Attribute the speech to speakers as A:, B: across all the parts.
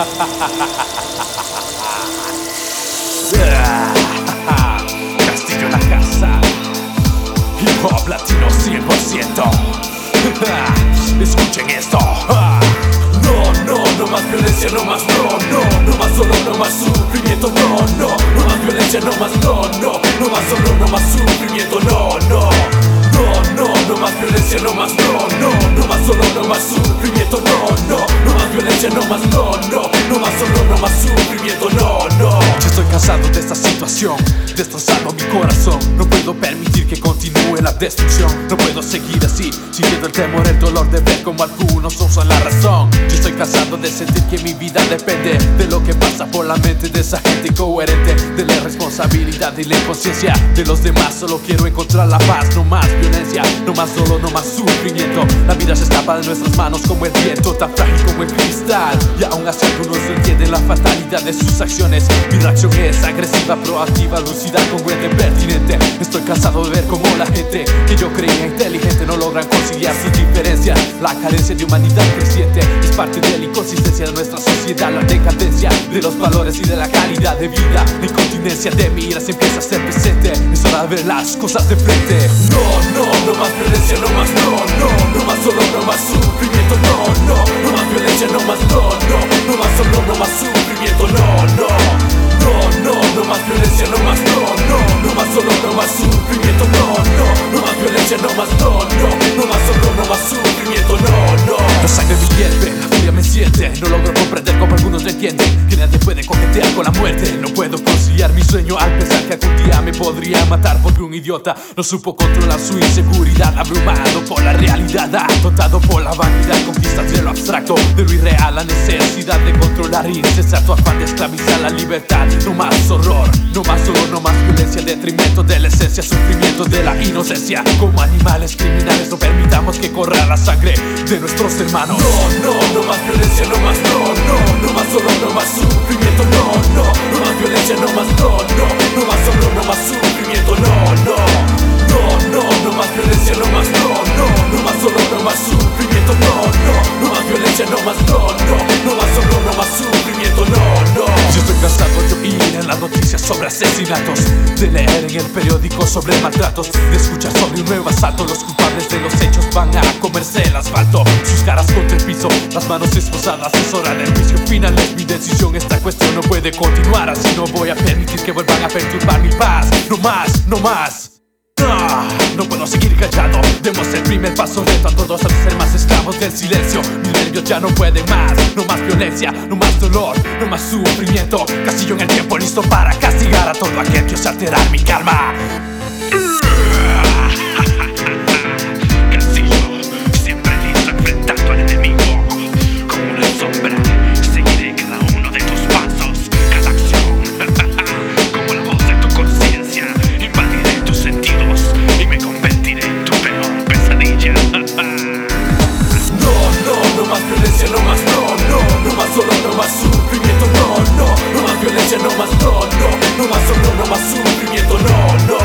A: Castillo en la casa. Hip hop latino 100%. Escuchen esto. No, no, no más violencia, no más no, no, no más solo, no más sufrimiento, no, no, no más violencia, no más no, no, no más solo, no más sufrimiento, no, no, no, no, no más violencia, no más no, no, no más solo, no más sufrimiento, no, no, no más violencia, no más no, no, cansado de esta situación, destrozando mi corazón. No puedo permitir que continúe la destrucción. No puedo seguir así, sintiendo el temor, el dolor de ver como algunos usan la razón. Yo estoy cansado de sentir que mi vida depende de lo que pasa por la mente de esa gente incoherente, de la responsabilidad y la inconsciencia de los demás. Solo quiero encontrar la paz, no más violencia, no más dolor, no más sufrimiento. La vida se escapa de nuestras manos como el viento, tan frágil como el cristal. Y aún así algunos no entienden la fatalidad de sus acciones. Mi reacción es agresiva, proactiva, lucida, congruente, pertinente. Estoy cansado de ver cómo la gente que yo creía inteligente no logran conciliar sus diferencias. La carencia de humanidad creciente parte de la inconsistencia de nuestra sociedad, la decadencia de los valores y de la calidad de vida. La incontinencia de miras empieza a ser presente. Es hora de ver las cosas de frente. No, no, no más violencia, no más no, no, no más solo, no más sufrimiento, no, no, no más violencia, no más entienden que nadie puede coquetear con la muerte. No puedo mi sueño al pensar que algún día me podría matar porque un idiota no supo controlar su inseguridad, abrumado por la realidad, dotado por la vanidad, conquistas de lo abstracto, de lo irreal, la necesidad de controlar incesato afán de esclavizar la libertad. No más horror, no más dolor, no más violencia, detrimento de la esencia, sufrimiento de la inocencia. Como animales criminales, no permitamos que corra la sangre de nuestros hermanos. No, no, no más violencia, no más no, no, no más dolor, no más sufrimiento, violencia, no más no, no, no más dolor, no más sufrimiento, no, no, no, no, no más violencia, no más no, no, no más dolor, no más sufrimiento, no, no, no más violencia, no más no, no, no más dolor, no más sufrimiento, no, no. Yo estoy cansado de oír en las noticias sobre asesinatos, de en el periódico sobre maltratos, de escuchar sobre un nuevo asalto. Los culpables de los hechos van a comerse el asfalto, sus caras contra el piso, las manos esposadas. Es hora del juicio final, es mi decisión. Esta cuestión no puede continuar así. No voy a permitir que vuelvan a perturbar mi paz. No más, no más. Ah, No puedo seguir callado, demos el primer paso reto todos a ser más esclavos del silencio Ya no pueden más, no más violencia, no más dolor, no más sufrimiento. Castillo en el tiempo listo para castigar a todo aquel que ose alterar mi karma violencia, no más no, no, no más dolor, no más sufrimiento, no, no, no más violencia, no más no, no, no más dolor, no más sufrimiento, no, no,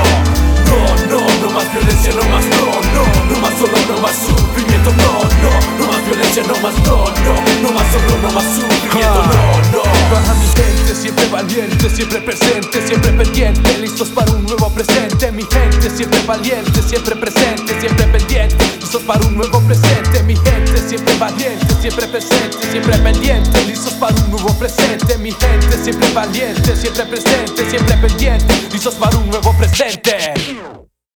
A: no, no, no más violencia, no más no, no, no más dolor, no más sufrimiento, no, no, no más violencia, no más no, no, no más dolor, no más sufrimiento, no, no. Para mi gente siempre valiente, siempre presente, siempre pendiente, listos para un nuevo presente. Mi gente siempre valiente, siempre presente, siempre pendiente, listos para un nuevo presente. Mi gente siempre valiente, siempre presente, siempre pendiente, listos para un nuevo presente. Mi gente siempre valiente, siempre presente, siempre pendiente, listos para un nuevo presente.